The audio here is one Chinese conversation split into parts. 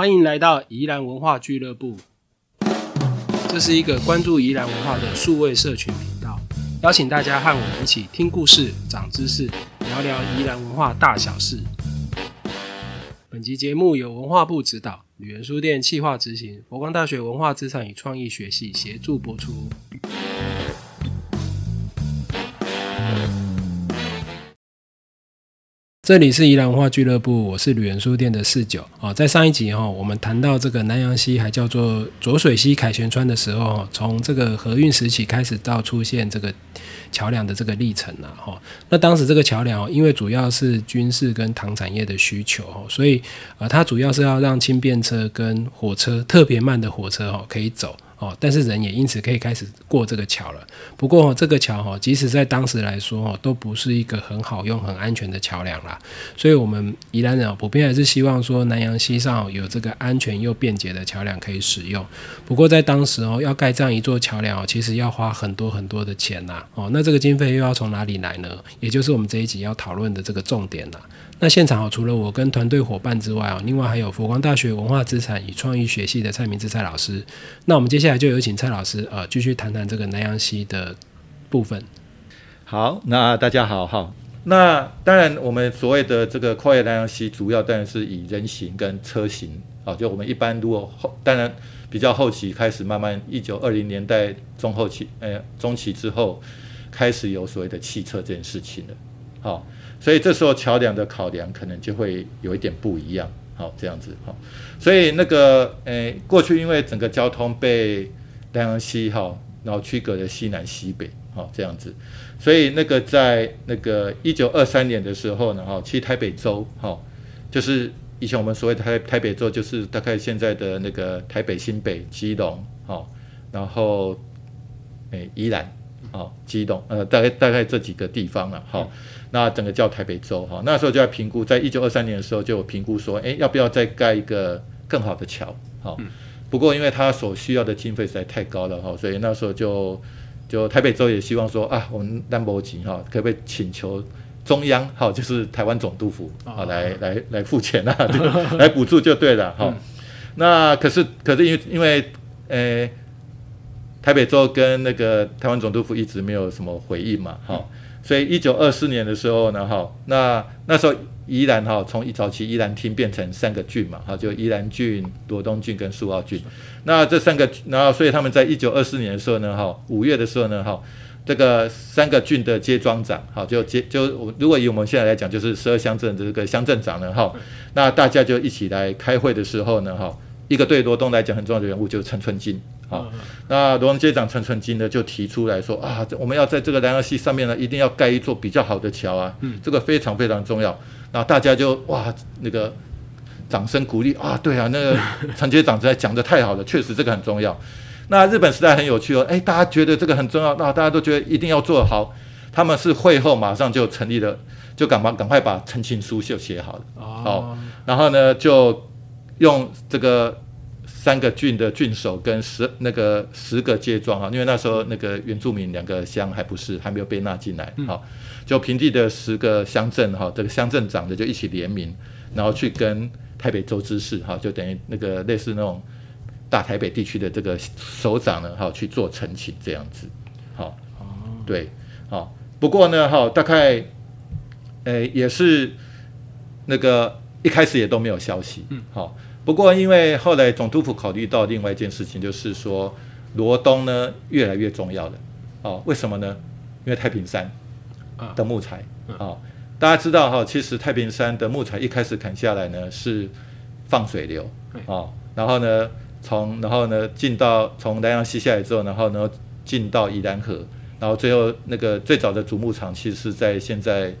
欢迎来到宜兰文化俱乐部。这是一个关注宜兰文化的数位社群频道，邀请大家和我们一起听故事、长知识，聊聊宜兰文化大小事。本集节目由文化部指导，旅人书店企划执行，佛光大学文化资产与创意学系协助播出。这里是宜兰文化俱乐部，我是旅人书店的四九啊。在上一集哈，我们谈到这个南洋溪还叫做浊水溪凯旋川的时候，从这个河运时期开始到出现这个桥梁的这个历程了哈。那当时这个桥梁因为主要是军事跟糖产业的需求所以呃，它主要是要让轻便车跟火车特别慢的火车哈可以走。哦，但是人也因此可以开始过这个桥了。不过这个桥哈，即使在当时来说哦，都不是一个很好用、很安全的桥梁啦。所以，我们宜兰人普遍还是希望说，南洋溪上有这个安全又便捷的桥梁可以使用。不过，在当时哦，要盖这样一座桥梁哦，其实要花很多很多的钱呐。哦，那这个经费又要从哪里来呢？也就是我们这一集要讨论的这个重点啦。那现场哦，除了我跟团队伙伴之外哦，另外还有佛光大学文化资产与创意学系的蔡明志蔡老师。那我们接下来就有请蔡老师呃，继续谈谈这个南洋溪的部分。好，那大家好哈。那当然，我们所谓的这个跨越南洋溪，主要当然是以人行跟车行啊。就我们一般如果后，当然比较后期开始慢慢，一九二零年代中后期，呃，中期之后开始有所谓的汽车这件事情了。好。所以这时候桥梁的考量可能就会有一点不一样，好这样子好。所以那个诶，过去因为整个交通被南洋溪哈，然后区隔了西南西北，好这样子。所以那个在那个一九二三年的时候呢，哈，其实台北州哈，就是以前我们所谓的台台北州，就是大概现在的那个台北、新北、基隆，哈，然后诶宜兰，好基隆，呃，大概大概这几个地方了，哈。那整个叫台北州哈，那时候就要评估，在一九二三年的时候就有评估说，哎，要不要再盖一个更好的桥？好，不过因为它所需要的经费实在太高了哈，所以那时候就就台北州也希望说啊，我们兰博基哈，可不可以请求中央哈，就是台湾总督府啊，来来来付钱啊，来补助就对了哈。那可是可是因为因为呃，台北州跟那个台湾总督府一直没有什么回应嘛，哈。所以一九二四年的时候呢，哈，那那时候宜兰哈从一早期宜兰厅变成三个郡嘛，哈，就宜兰郡、罗东郡跟苏澳郡。那这三个，然后所以他们在一九二四年的时候呢，哈，五月的时候呢，哈，这个三个郡的街庄长，哈，就接就如果以我们现在来讲，就是十二乡镇的这个乡镇长呢，哈，那大家就一起来开会的时候呢，哈，一个对罗东来讲很重要的人物就是陈春金。好，那罗东街长陈春金呢就提出来说啊，我们要在这个南洋溪上面呢，一定要盖一座比较好的桥啊，嗯，这个非常非常重要。那大家就哇，那个掌声鼓励啊，对啊，那个 陈街长在讲的太好了，确实这个很重要。那日本时代很有趣哦，哎，大家觉得这个很重要，那大家都觉得一定要做好。他们是会后马上就成立了，就赶忙赶快把陈情书就写好了，好，然后呢就用这个。三个郡的郡守跟十那个十个街庄啊，因为那时候那个原住民两个乡还不是还没有被纳进来，好，就平地的十个乡镇哈，这个乡镇长的就一起联名，然后去跟台北州知事哈，就等于那个类似那种大台北地区的这个首长呢哈去做陈情这样子，好，对，好，不过呢哈，大概，诶也是那个一开始也都没有消息，嗯，好。不过，因为后来总督府考虑到另外一件事情，就是说罗东呢越来越重要了。哦，为什么呢？因为太平山的木材啊，大家知道哈，其实太平山的木材一开始砍下来呢是放水流啊，然后呢从然后呢进到从南洋溪下来之后，然后呢进到宜兰河，然后最后那个最早的竹木厂其实是在现在。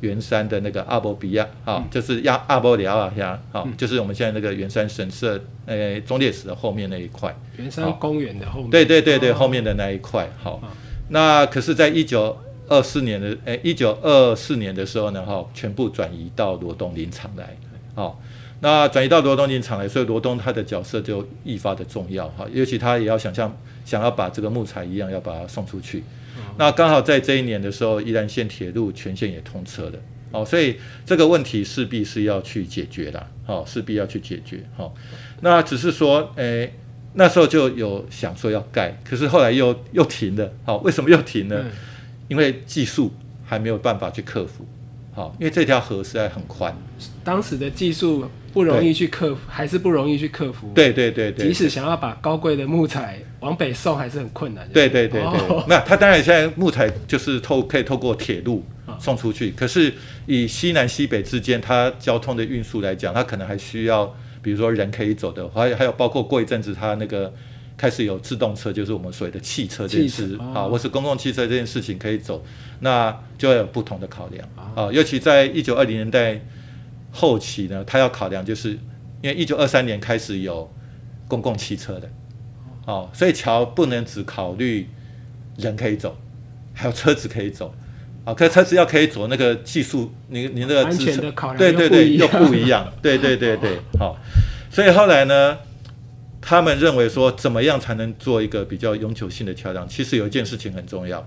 圆山的那个阿波比亚，哈，就是亚阿波里亚瓦亚，哈，就是我们现在那个圆山神社，呃，忠烈祠的后面那一块。圆山公园的后面。对对对对，后面的那一块，好。那可是，在一九二四年的，诶，一九二四年的时候呢，哈，全部转移到罗东林场来，好。那转移到罗东林场来，所以罗东它的角色就愈发的重要，哈，尤其他也要想象，想要把这个木材一样，要把它送出去。那刚好在这一年的时候，宜兰县铁路全线也通车了，哦，所以这个问题势必是要去解决的，哦，势必要去解决，哦，那只是说，诶，那时候就有想说要盖，可是后来又又停了，好，为什么又停呢？因为技术还没有办法去克服，好，因为这条河实在很宽，当时的技术不容易去克服，还是不容易去克服，对对对对，即使想要把高贵的木材往北送，还是很困难，对对对对，那他当然现在木材就是透可以透过铁路。送出去，可是以西南西北之间，它交通的运输来讲，它可能还需要，比如说人可以走的，还还有包括过一阵子，它那个开始有自动车，就是我们所谓的汽车这件事啊，或是公共汽车这件事情可以走，那就要有不同的考量啊。尤其在一九二零年代后期呢，它要考量，就是因为一九二三年开始有公共汽车的，哦，所以桥不能只考虑人可以走，还有车子可以走。啊，可车子要可以走，那个技术，你你那个安全对对对，又不一样，对对对对，好，所以后来呢，他们认为说，怎么样才能做一个比较永久性的桥梁？其实有一件事情很重要，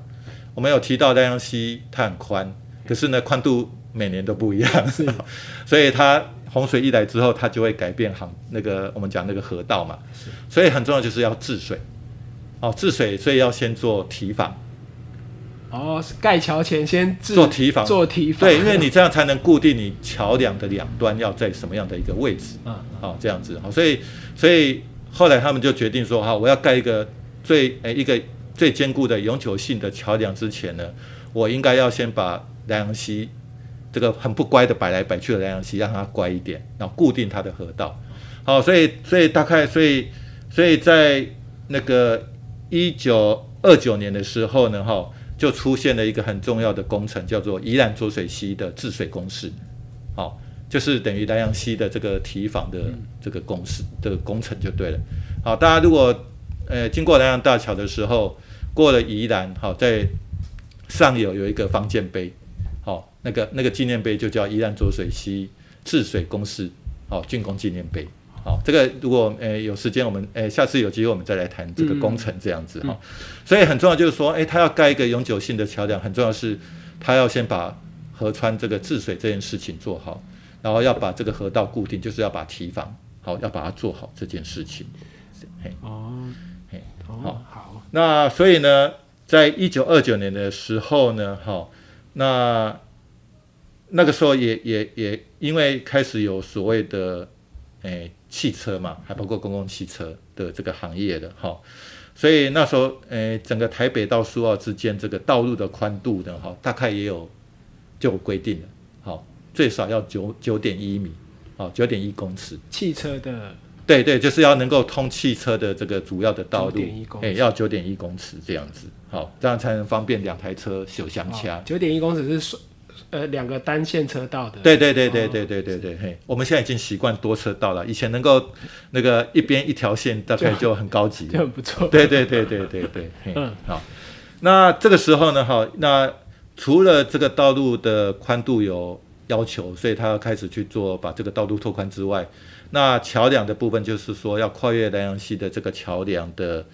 我们有提到大江溪它很宽，可是呢，宽度每年都不一样，所以它洪水一来之后，它就会改变航那个我们讲那个河道嘛，所以很重要就是要治水，哦，治水，所以要先做堤防。哦，盖桥前先做堤防，做堤防，对，因为你这样才能固定你桥梁的两端要在什么样的一个位置，嗯，好，这样子，好，所以，所以后来他们就决定说，哈，我要盖一个最诶一个最坚固的永久性的桥梁之前呢，我应该要先把莱阳溪这个很不乖的摆来摆去的莱阳溪让它乖一点，然后固定它的河道，好，所以，所以大概，所以，所以在那个一九二九年的时候呢，哈。就出现了一个很重要的工程，叫做宜兰浊水溪的治水公式，好，就是等于南阳溪的这个堤防的这个公式的工程就对了。好，大家如果呃经过南阳大桥的时候，过了宜兰，好，在上游有一个方建碑，好，那个那个纪念碑就叫宜兰浊水溪治水公式，好，竣工纪念碑。好，这个如果诶有时间，我们诶下次有机会我们再来谈这个工程这样子哈。所以很重要就是说，诶，他要盖一个永久性的桥梁，很重要是，他要先把河川这个治水这件事情做好，然后要把这个河道固定，就是要把堤防好，要把它做好这件事情。嘿，哦，嘿，好，好。那所以呢，在一九二九年的时候呢，哈，那那个时候也也也因为开始有所谓的诶。汽车嘛，还包括公共汽车的这个行业的哈，所以那时候，诶，整个台北到苏澳之间这个道路的宽度呢，哈，大概也有就有规定了，好，最少要九九点一米，好，九点一公尺。汽车的，对对，就是要能够通汽车的这个主要的道路，哎，要九点一公尺这样子，好，这样才能方便两台车手相掐。九点一公尺是。呃，两个单线车道的。对对对对对对对对，嘿，我们现在已经习惯多车道了。以前能够那个一边一条线，大概就很高级，就很不错。对对对对对对，嗯，好。那这个时候呢，哈，那除了这个道路的宽度有要求，所以他要开始去做把这个道路拓宽之外，那桥梁的部分就是说要跨越南洋溪的这个桥梁的。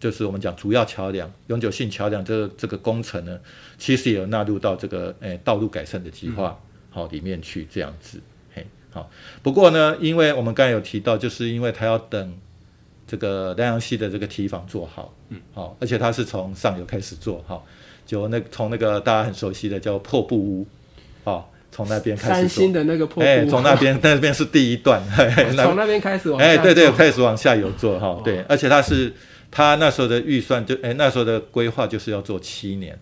就是我们讲主要桥梁、永久性桥梁这个这个工程呢，其实也有纳入到这个诶道路改善的计划好里面去这样子，嘿好。不过呢，因为我们刚才有提到，就是因为它要等这个南阳溪的这个堤防做好，嗯。好，而且它是从上游开始做哈，就那从那个大家很熟悉的叫破布屋，好，从那边开始三星的那个破布，哎，从那边 那边是第一段，从那边开始往哎对对开始往下游做哈，对，而且它是。他那时候的预算就哎，那时候的规划就是要做七年，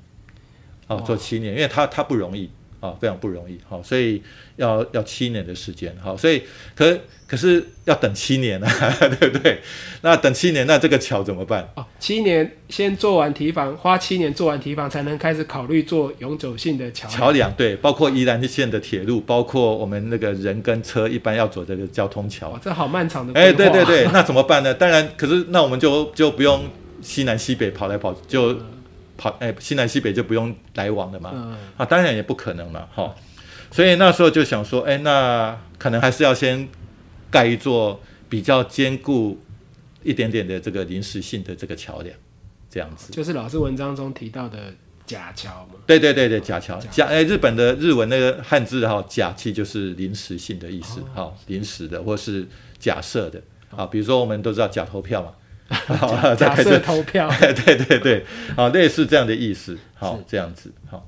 哦，做七年，因为他他不容易。啊，非常不容易，好，所以要要七年的时间，好，所以可。可是要等七年啊，对不对？那等七年，那这个桥怎么办？哦，七年先做完提防，花七年做完提防，才能开始考虑做永久性的桥桥梁。对，包括宜兰线的铁路，包括我们那个人跟车一般要走这个交通桥。这好漫长的。哎，对对对，那怎么办呢？当然，可是那我们就就不用西南西北跑来跑，就跑哎西南西北就不用来往了嘛。啊，当然也不可能了哈。所以那时候就想说，哎，那可能还是要先。盖一座比较坚固一点点的这个临时性的这个桥梁，这样子，就是老师文章中提到的假桥嘛，对对对对，假桥甲甲哎，日本的日文那个汉字哈，假其就是临时性的意思，哦哈、临时的或是假设的啊，比如说我们都知道假投票嘛，假 假设投票，对对对，好，类似这样的意思，好，这样子，好，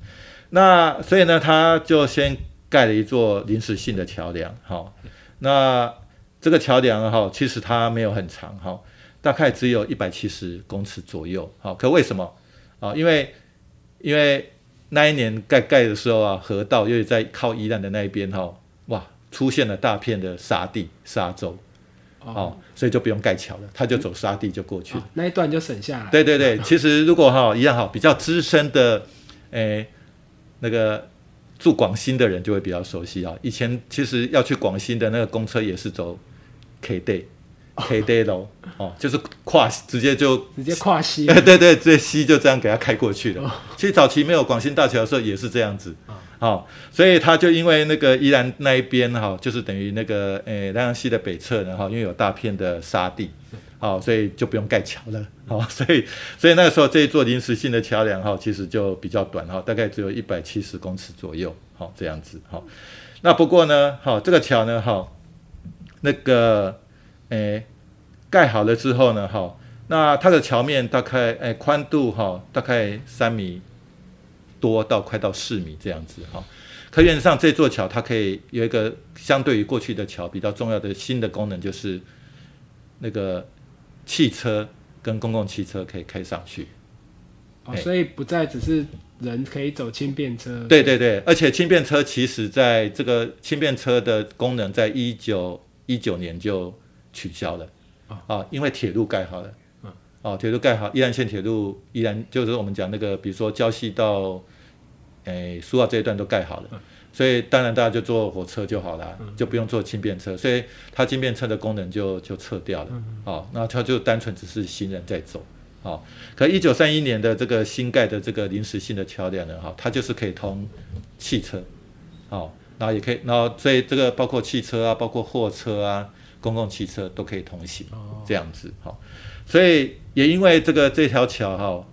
那所以呢，他就先盖了一座临时性的桥梁，好，那这个桥梁哈，其实它没有很长，哈，大概只有一百七十公尺左右，好，可为什么？啊？因为因为那一年盖盖的时候啊，河道又在靠宜兰的那一边哈，哇，出现了大片的沙地沙洲，哦，所以就不用盖桥了，他就走沙地就过去了。哦那一段就省下来。对对对，其实如果哈一样哈，比较资深的，诶、那个住广新的人就会比较熟悉啊。以前其实要去广新的那个公车也是走 K day K day 楼哦，就是跨直接就直接跨西对对对，这西就这样给它开过去了。其实早期没有广新大桥的时候也是这样子，好、所以他就因为那个宜兰那一边哈、就是等于那个诶南洋溪的北侧呢哈、因为有大片的沙地，好、所以就不用盖桥了，好、所以所以那个时候这一座临时性的桥梁哈、其实就比较短哈、大概只有一百七十公尺左右，好、这样子，好、那不过呢，好、这个桥呢，哈、那个诶盖好了之后呢，哈、那它的桥面大概诶宽度哈、大概三米多到快到四米这样子哈、可原则上这座桥它可以有一个相对于过去的桥比较重要的新的功能，就是那个汽车跟公共汽车可以开上去。哦，哎所以不再只是人可以走轻便车。对对对，而且轻便车其实在这个轻便车的功能，在一九一九年就取消了啊，因为铁路盖好了。哦，铁路盖好，宜兰线铁路依兰就是我们讲那个，比如说礁溪到诶苏澳这一段都盖好了，所以当然大家就坐火车就好了，就不用坐轻便车，所以它轻便车的功能就就撤掉了。哦，那它就单纯只是行人在走。哦，可一九三一年的这个新盖的这个临时性的桥梁呢，哈、它就是可以通汽车，哦，然后也可以，然后所以这个包括汽车啊，包括货车啊，公共汽车都可以通行，哦，这样子，好、所以也因为这个这条桥哈、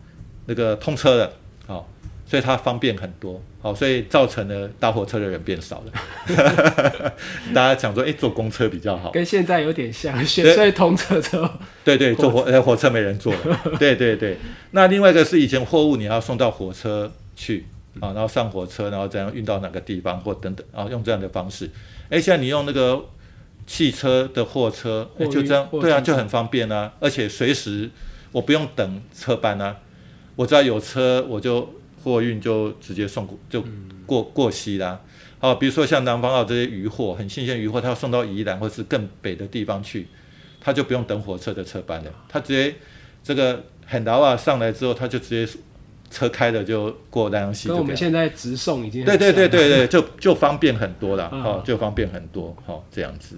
那个通车了，好、所以它方便很多，好、所以造成了搭火车的人变少了，大家想说，哎，坐公车比较好，跟现在有点像，现所以通车之后，对对，坐火呃火车没人坐了，对对对。那另外一个是以前货物你要送到火车去啊，然后上火车，然后怎样运到哪个地方或等等，然后用这样的方式。哎，现在你用那个汽车的货车，就这样，货对啊，就很方便啊，而且随时我不用等车班啊，我只要有车我就货运就直接送过就过过溪啦。好，比如说像南方澳这些渔货，很新鲜渔货，它要送到宜兰或是更北的地方去，他就不用等火车的车班了，他直接这个很劳啊上来之后，他就直接车开了就过南洋溪那我。们现在直送已经很对对对像对对，就就方便很多了，嗯哦，就方便很多，哦，这样子，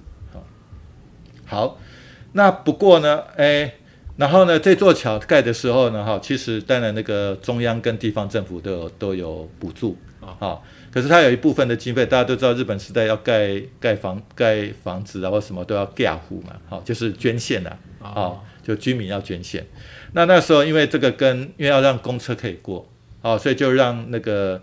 好，那不过呢，哎，然后呢，这座桥盖的时候呢，哈，其实当然那个中央跟地方政府都有都有补助，哦。啊，可是它有一部分的经费，大家都知道，日本时代要盖盖房盖房子啊或什么都要盖户嘛，好，就是捐献呐啊，就居民要捐献。那那时候因为这个跟因为要让公车可以过，哦，所以就让那个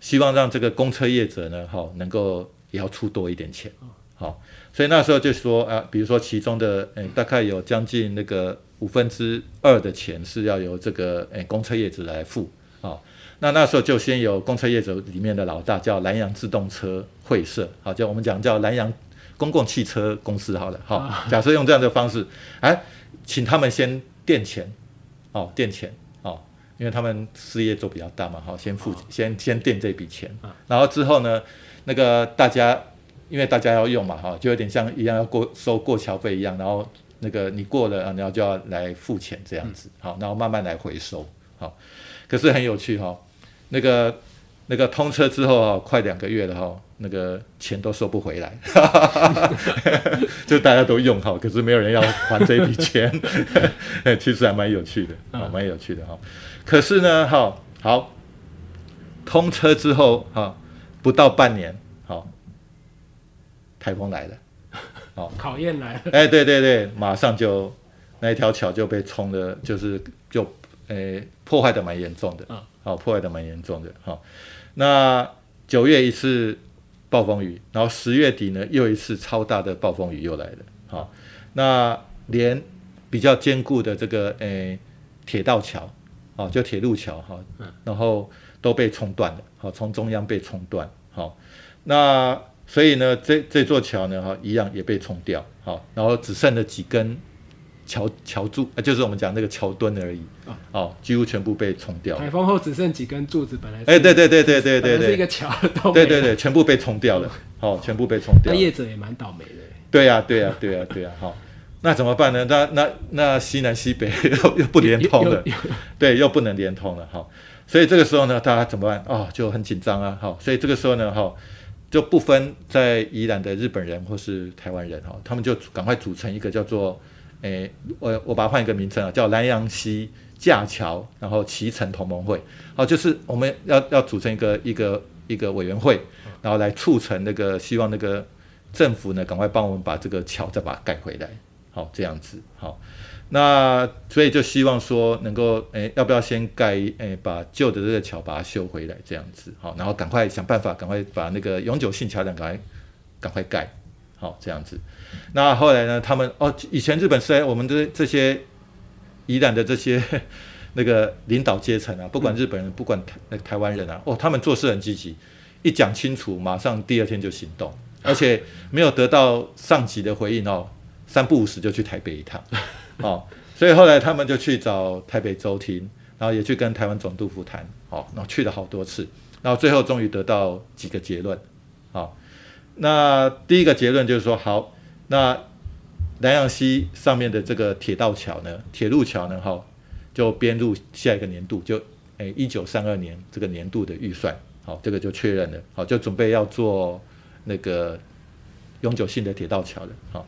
希望让这个公车业者呢，哈、能够也要出多一点钱，好、所以那时候就说啊，比如说其中的嗯大概有将近那个五分之二的钱是要由这个诶公车业者来付，哦，那那时候就先由公车业者里面的老大叫南洋自动车会社，好，叫我们讲叫南洋公共汽车公司好了，好、假设用这样的方式，哎，请他们先垫钱，哦，垫钱，哦，因为他们事业做比较大嘛，好、先付、先先垫这笔钱，然后之后呢，那个大家因为大家要用嘛，哈、就有点像一样要过收过桥费一样，然后那个你过了，然后就要来付钱这样子，好、然后慢慢来回收，好、可是很有趣哈、那个那个通车之后哈、快两个月了哈、那个钱都收不回来，就大家都用哈，可是没有人要还这笔钱，其实还蛮有趣的，啊，蛮有趣的哈、可是呢，哈，好，通车之后哈、不到半年，好、台风来了。哦。考验来了，哎，对对对，马上就那一条桥就被冲的，就是就呃破坏的蛮严重的，嗯。好、破坏的蛮严重的，好、那九月一次暴风雨，然后十月底呢又一次超大的暴风雨又来了，好、那连比较坚固的这个诶铁道桥，哦，就铁路桥哈，然后都被冲断了，好，从中央被冲断，好，那所以呢，这这座桥呢，哈，一样也被冲掉，好，然后只剩了几根桥桥柱，呃就是我们讲那个桥墩而已，啊哦，几乎全部被冲掉了，台风后只剩几根柱子，本来是哎，对对对对对对对，是一个桥都对对对，全部被冲掉了，好，全部被冲掉那了。业者也蛮倒霉的。对呀、对呀、对呀、对呀、好，那怎么办呢？那那那西南西北 又又不连通了，对，又不能连通了，哈。所以这个时候呢，大家怎么办？哦，就很紧张啊，好，所以这个时候呢，哈，就不分在宜兰的日本人或是台湾人，哈，他们就赶快组成一个叫做，诶，我我把它换一个名称啊，叫南洋溪架桥，然后骑乘同盟会，好，就是我们要要组成一个一个一个委员会，然后来促成那个希望那个政府呢赶快帮我们把这个桥再把它盖回来，好，这样子，好。那所以就希望说能够，诶，要不要先盖，诶，把旧的这个桥把它修回来，这样子，好，然后赶快想办法，赶快把那个永久性桥梁赶快赶快盖，好，这样子。那后来呢，他们哦，以前日本是我们这这些宜兰的这些 那个领导阶层啊，不管日本人，不管台那个台湾人啊，哦，他们做事很积极，一讲清楚，马上第二天就行动，而且没有得到上级的回应哦，三不五时就去台北一趟。哦，所以后来他们就去找台北州厅，然后也去跟台湾总督府谈，哦，然后去了好多次，然后最后终于得到几个结论，好、那第一个结论就是说，好，那南洋溪上面的这个铁道桥呢，铁路桥呢，哈、就编入下一个年度，就诶一九三二年这个年度的预算，好、这个就确认了，好、就准备要做那个永久性的铁道桥了，好、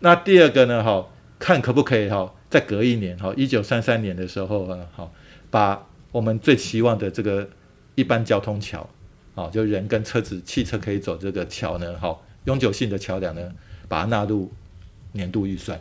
那第二个呢，哈、看可不可以哈，再隔一年哈，一九三三年的时候啊，好，把我们最期望的这个一般交通桥，好，就人跟车子、汽车可以走这个桥呢，好，永久性的桥梁呢，把它纳入年度预算，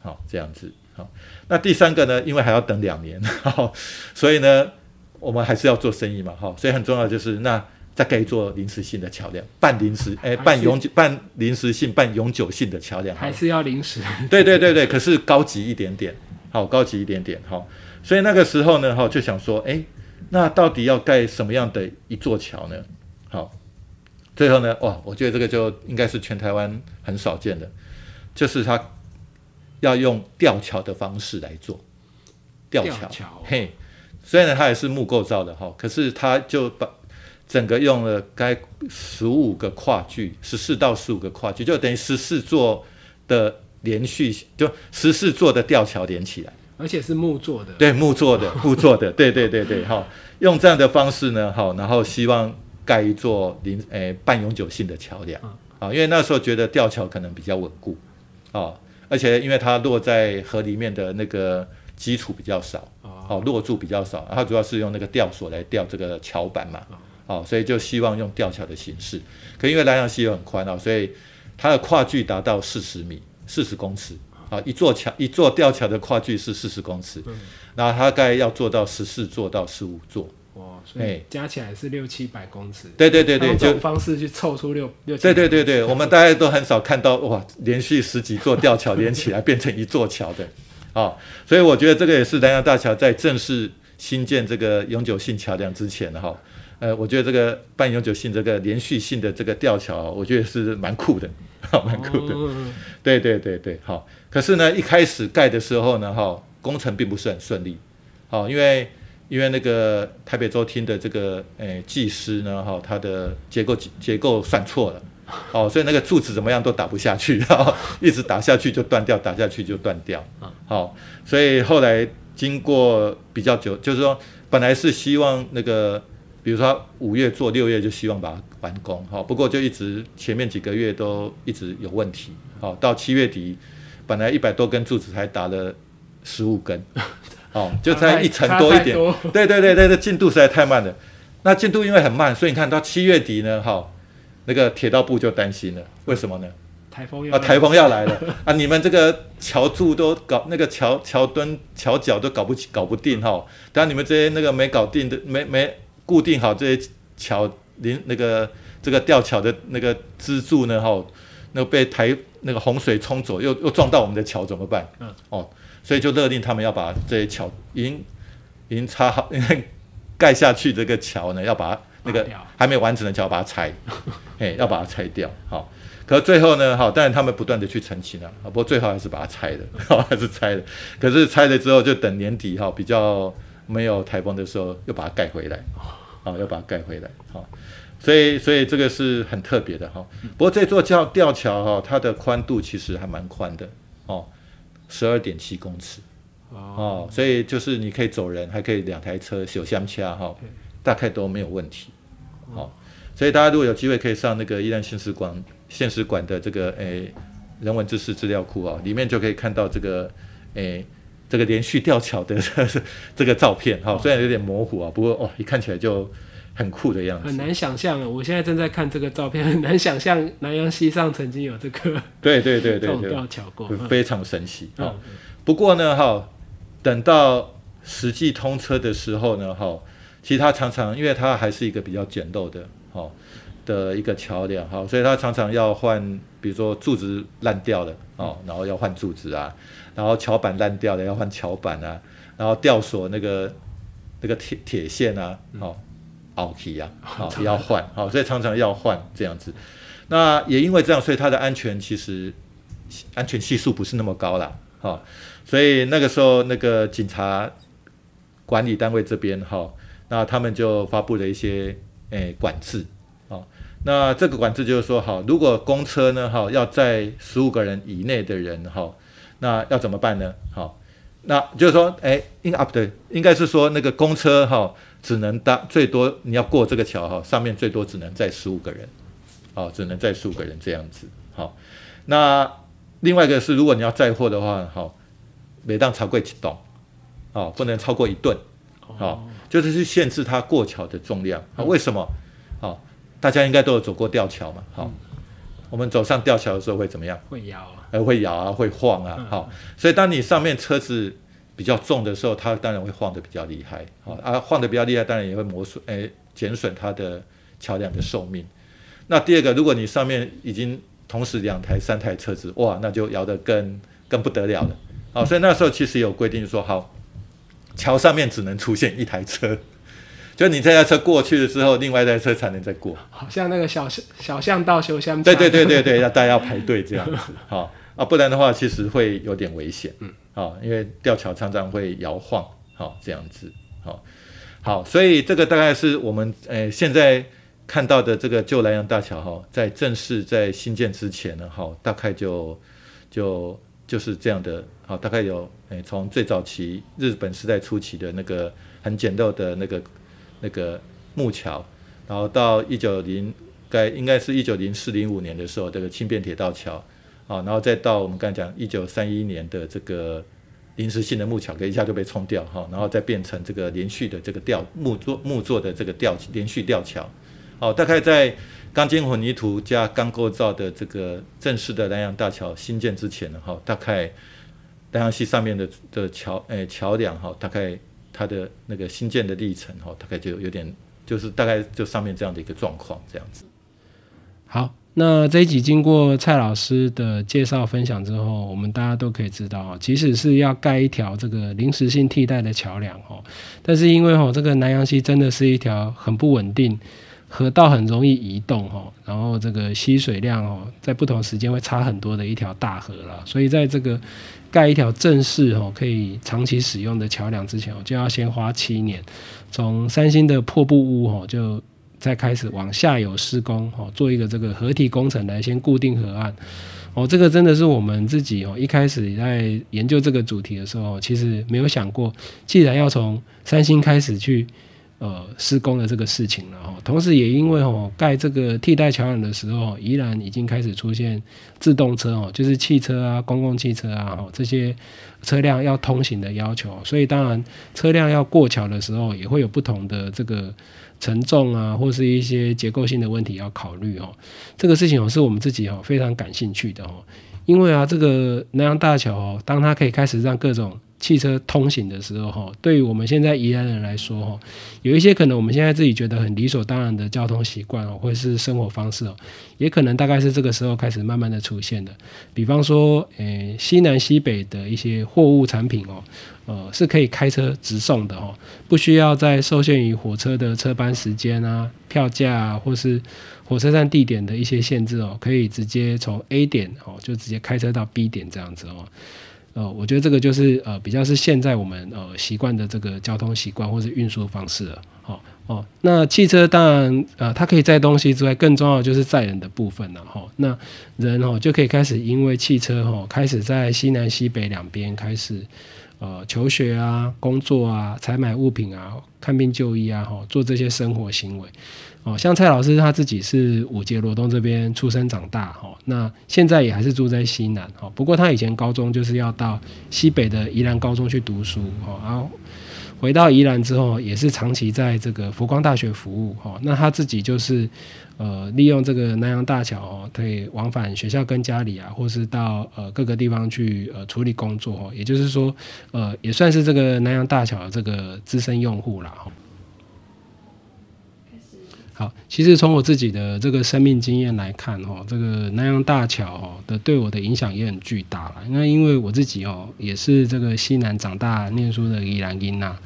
好，这样子，好。那第三个呢，因为还要等两年，好，所以呢，我们还是要做生意嘛，哈，所以很重要就是那。再盖一座临时性的桥梁，半临时，哎、还是半永久、半临时性、半永久性的桥梁，还是要临时。对对对对，可是高级一点点，好，高级一点点，好，所以那个时候呢，哈，就想说，哎，那到底要盖什么样的一座桥呢？好，最后呢，哇，我觉得这个就应该是全台湾很少见的，就是它要用吊桥的方式来做，吊桥，吊桥。嘿，虽然它也是木构造的哈，可是它就把整个用了该十五个跨距，十四到十五个跨距，就等于十四座的连续，就十四座的吊桥连起来。而且是木做的。对，木做的，木做的，对对对对，哈，用这样的方式呢，好，然后希望盖一座临诶半永久性的桥梁，啊，因为那时候觉得吊桥可能比较稳固，哦，而且因为它落在河里面的那个基础比较少，哦，哦，落柱比较少，它主要是用那个吊索来吊这个桥板嘛，哦，所以就希望用吊桥的形式。可因为南洋溪又很宽哦，所以它的跨距达到四十米，四十公尺。啊，一座桥一座吊桥的跨距是四十公尺，那它大概要做到十四座到十五座。哇，所以加起来是六七百公尺。对对对对，就方式去凑出六六七。对对对对，我们大家都很少看到哇，连续十几座吊桥连起来变成一座桥的，啊，所以我觉得这个也是南洋大桥在正式新建这个永久性桥梁之前哈，呃，我觉得这个半永久性这个连续性的这个吊桥，我觉得是蛮酷的，好，蛮酷的。哦对对对对，好。可是呢，一开始盖的时候呢，哈，工程并不是很顺利，好，因为因为那个台北州厅的这个诶技师呢，哈，他的结构结构算错了，哦，所以那个柱子怎么样都打不下去，然后一直打下去就断掉，打下去就断掉，好，所以后来经过比较久，就是说本来是希望那个。比如说五月做，六月就希望把它完工，好，不过就一直前面几个月都一直有问题，好，到七月底，本来一百多根柱子才打了十五根，哦，就在一层多一点，对对对对，这进度实在太慢了。那进度因为很慢，所以你看到七月底呢，哈、那个铁道部就担心了，为什么呢？台风要啊，台风要来了 啊！你们这个桥柱都搞那个桥桥墩、桥脚都搞不起、搞不定哈。当然你们这些那个没搞定的、没没固定好这些桥临那个这个吊桥的那个支柱呢哈，那被台那个洪水冲走，又又撞到我们的桥怎么办？嗯，哦，所以就勒令他们要把这些桥已经已经插好、盖下去这个桥呢，要把它那个还没完成的桥把它拆，哎，要把它拆掉，好。可最后呢，好，当然他们不断的去澄清了，啊，不过最后还是把它拆了，还是拆了。可是拆了之后，就等年底哈，比较没有台风的时候，又把它盖回来，啊，要把它盖回来，好。所以，所以这个是很特别的哈。不过这座吊吊桥哈，它的宽度其实还蛮宽的哦，十二点七公尺哦，所以就是你可以走人，还可以两台车手相掐哈，大概都没有问题。好，所以大家如果有机会可以上那个宜兰县史馆现实馆的这个诶人文知识资料库啊，里面就可以看到这个诶这个连续吊桥的 这个照片哈，虽然有点模糊啊，不过哦一看起来就很酷的样子。很难想象啊！我现在正在看这个照片，很难想象南洋溪上曾经有这个对对对对对，吊桥过。嗯非常神奇不过呢哈，等到实际通车的时候呢哈，其实它常常因为它还是一个比较简陋的哈的一个桥梁哈，所以它常常要换，比如说柱子烂掉了哦，然后要换柱子啊，然后桥板烂掉了要换桥板啊，然后吊索那个那个铁铁线啊，哦，凹起啊，好、也要换，好、所以常常要换这样子。那也因为这样，所以它的安全其实安全系数不是那么高啦，哈、所以那个时候那个警察管理单位这边哈、那他们就发布了一些诶、管制，哦，那这个管制就是说，好，如果公车呢，哈，要在十五个人以内的人，哈，那要怎么办呢？好，那就是说，哎，应啊不对，应该是说那个公车哈，只能搭最多你要过这个桥哈，上面最多只能载十五个人，哦，只能载十五个人这样子，好，那另外一个是，如果你要载货的话，好，每当超过一吨，哦，不能超过一吨，哦，就是去限制它过桥的重量，啊，为什么？好，大家应该都有走过吊桥嘛，好，我们走上吊桥的时候会怎么样？会摇啊，呃，会摇啊，会晃啊，嗯好，所以当你上面车子比较重的时候，它当然会晃得比较厉害，好啊，晃得比较厉害，当然也会磨损，诶，减损它的桥梁的寿命。那第二个，如果你上面已经同时两台、三台车子，哇，那就摇得更更不得了了，好，所以那时候其实有规定说，好，桥上面只能出现一台车。就你这台车过去了之后，另外一台车才能再过。好像那个小小巷道修香对对对对对，要大家要排队这样子，好啊，不然的话其实会有点危险，嗯，好，因为吊桥常常会摇晃，好这样子，好，好，所以这个大概是我们诶、现在看到的这个旧南洋大桥哈，在正式在新建之前呢，哈，大概就就就是这样的，好，大概有诶、从最早期日本时代初期的那个很简陋的那个那个木桥，然后到一九零该应该是一九零四零五年的时候，这个轻便铁道桥，啊，然后再到我们刚才讲一九三一年的这个临时性的木桥，给一下就被冲掉哈，然后再变成这个连续的这个吊木座木座的这个吊连续吊桥，好，大概在钢筋混凝土加钢构造的这个正式的南洋大桥新建之前呢，哈，大概南洋溪上面的的桥诶桥梁哈，大概它的那个新建的历程哈，大概就有点就是大概就上面这样的一个状况这样子。好，那这一集经过蔡老师的介绍分享之后，我们大家都可以知道，即使是要盖一条这个临时性替代的桥梁哦，但是因为哦，这个南洋溪真的是一条很不稳定。河道很容易移动哦，然后这个吸水量哦，在不同时间会差很多的一条大河了，所以在这个盖一条正式哦可以长期使用的桥梁之前哦，就要先花七年，从三星的破布屋哦就再开始往下游施工哦，做一个这个合体工程来先固定河岸哦，这个真的是我们自己哦一开始在研究这个主题的时候，其实没有想过，既然要从三星开始去。呃施工的这个事情了哈。同时也因为哦盖这个替代桥梁的时候，宜兰已经开始出现自动车哦，就是汽车啊、公共汽车啊哈这些车辆要通行的要求，所以当然车辆要过桥的时候，也会有不同的这个承重啊，或是一些结构性的问题要考虑哦。这个事情哦是我们自己哦非常感兴趣的哦。因为啊，这个南洋大桥哦，当它可以开始让各种汽车通行的时候，哈，对于我们现在宜兰人来说，哈，有一些可能我们现在自己觉得很理所当然的交通习惯哦，或是生活方式哦，也可能大概是这个时候开始慢慢的出现的。比方说，诶，西南西北的一些货物产品哦，呃，是可以开车直送的哦，不需要再受限于火车的车班时间啊、票价啊，或是。火车站地点的一些限制哦，可以直接从 A 点哦，就直接开车到 B 点这样子哦。呃，我觉得这个就是呃比较是现在我们呃习惯的这个交通习惯或是运输方式了。哦哦，那汽车当然呃它可以载东西之外，更重要就是载人的部分了哈。那人哦就可以开始因为汽车哦开始在西南西北两边开始呃求学啊、工作啊、采买物品啊、看病就医啊哈，做这些生活行为。哦，像蔡老师他自己是五节罗东这边出生长大，哈，那现在也还是住在西南，哈，不过他以前高中就是要到西北的宜兰高中去读书，哈，然后回到宜兰之后，也是长期在这个佛光大学服务，哈，那他自己就是呃利用这个南洋大桥，哦，可以往返学校跟家里啊，或是到呃各个地方去呃处理工作，哈，也就是说，呃也算是这个南洋大桥这个资深用户了，哈。其实从我自己的这个生命经验来看，哦，这个南洋大桥的对我的影响也很巨大了。那因为我自己哦也是这个西南长大念书的宜兰英呐，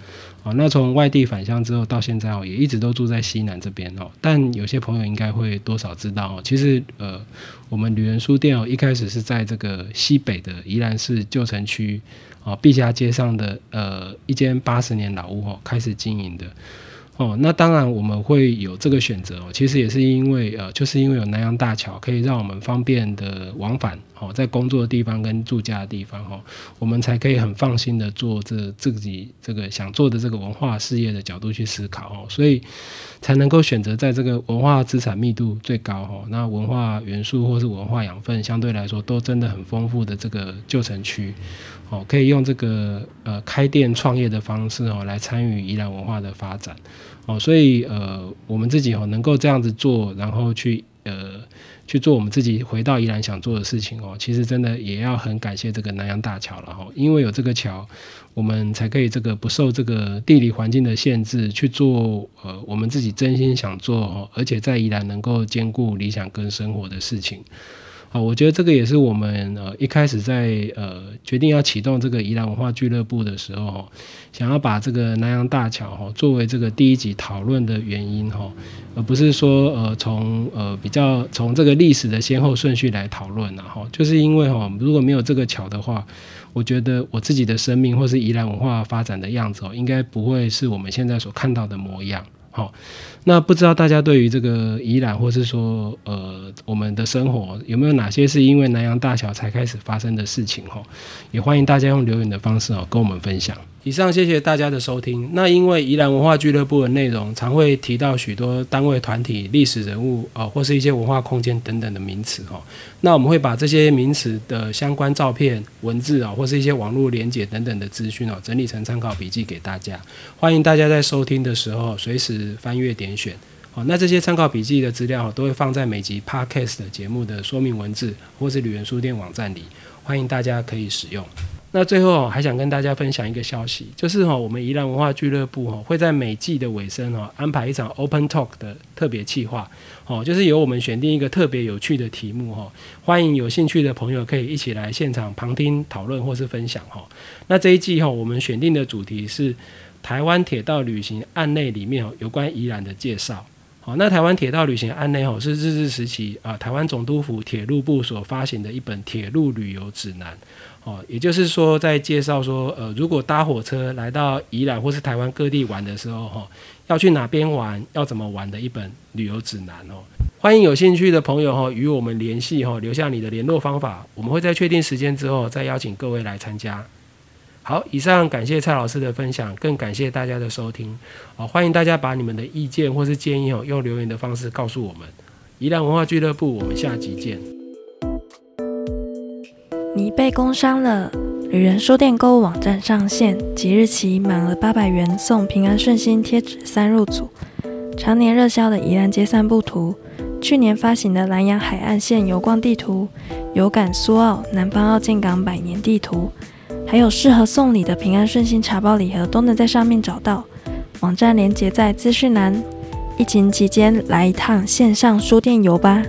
哦，那从外地返乡之后到现在哦，也一直都住在西南这边哦。但有些朋友应该会多少知道哦，其实呃，我们旅人书店哦一开始是在这个西北的宜兰市旧城区哦碧霞街上的呃一间八十年老屋哦开始经营的。哦，那当然我们会有这个选择哦，其实也是因为呃，就是因为有南洋大桥可以让我们方便的往返哦，在工作的地方跟住家的地方哦，我们才可以很放心的做这自己这个想做的这个文化事业的角度去思考哦，所以才能够选择在这个文化资产密度最高哦，那文化元素或是文化养分相对来说都真的很丰富的这个旧城区。哦，可以用这个呃开店创业的方式哦，来参与宜兰文化的发展哦，所以呃我们自己哦能够这样子做，然后去呃去做我们自己回到宜兰想做的事情哦，其实真的也要很感谢这个南洋大桥了哈，因为有这个桥，我们才可以这个不受这个地理环境的限制去做呃我们自己真心想做哦，而且在宜兰能够兼顾理想跟生活的事情。我觉得这个也是我们呃一开始在呃决定要启动这个宜兰文化俱乐部的时候，想要把这个南洋大桥哈作为这个第一集讨论的原因哈，而不是说呃从呃比较从这个历史的先后顺序来讨论然后，就是因为哈如果没有这个桥的话，我觉得我自己的生命或是宜兰文化发展的样子哦，应该不会是我们现在所看到的模样。好，那不知道大家对于这个宜兰，或是说呃我们的生活，有没有哪些是因为南洋大桥才开始发生的事情？哈，也欢迎大家用留言的方式哦跟我们分享。以上谢谢大家的收听。那因为宜兰文化俱乐部的内容常会提到许多单位、团体、历史人物啊，或是一些文化空间等等的名词哈。那我们会把这些名词的相关照片、文字啊，或是一些网络连接等等的资讯哦，整理成参考笔记给大家。欢迎大家在收听的时候随时翻阅点选。好，那这些参考笔记的资料都会放在每集 Podcast 节目的说明文字，或是旅人书店网站里，欢迎大家可以使用。那最后还想跟大家分享一个消息，就是哈，我们宜兰文化俱乐部哈会在每季的尾声哈安排一场 Open Talk 的特别企划，哦，就是由我们选定一个特别有趣的题目哈，欢迎有兴趣的朋友可以一起来现场旁听讨论或是分享哈。那这一季哈，我们选定的主题是台湾铁道旅行案内里面有关宜兰的介绍。好，那台湾铁道旅行案内哦是日治时期啊台湾总督府铁路部所发行的一本铁路旅游指南。哦，也就是说，在介绍说，呃，如果搭火车来到宜兰或是台湾各地玩的时候，哈，要去哪边玩，要怎么玩的一本旅游指南哦。欢迎有兴趣的朋友哈与我们联系哈，留下你的联络方法，我们会在确定时间之后再邀请各位来参加。好，以上感谢蔡老师的分享，更感谢大家的收听。好，欢迎大家把你们的意见或是建议哦，用留言的方式告诉我们。宜兰文化俱乐部，我们下集见。你被工伤了。旅人书店购物网站上线，即日起满额八百元送平安顺心贴纸三入组。常年热销的宜兰街散步图，去年发行的南洋海岸线游逛地图，有感苏澳南方澳建港百年地图，还有适合送礼的平安顺心茶包礼盒，都能在上面找到。网站连接在资讯栏。疫情期间来一趟线上书店游吧。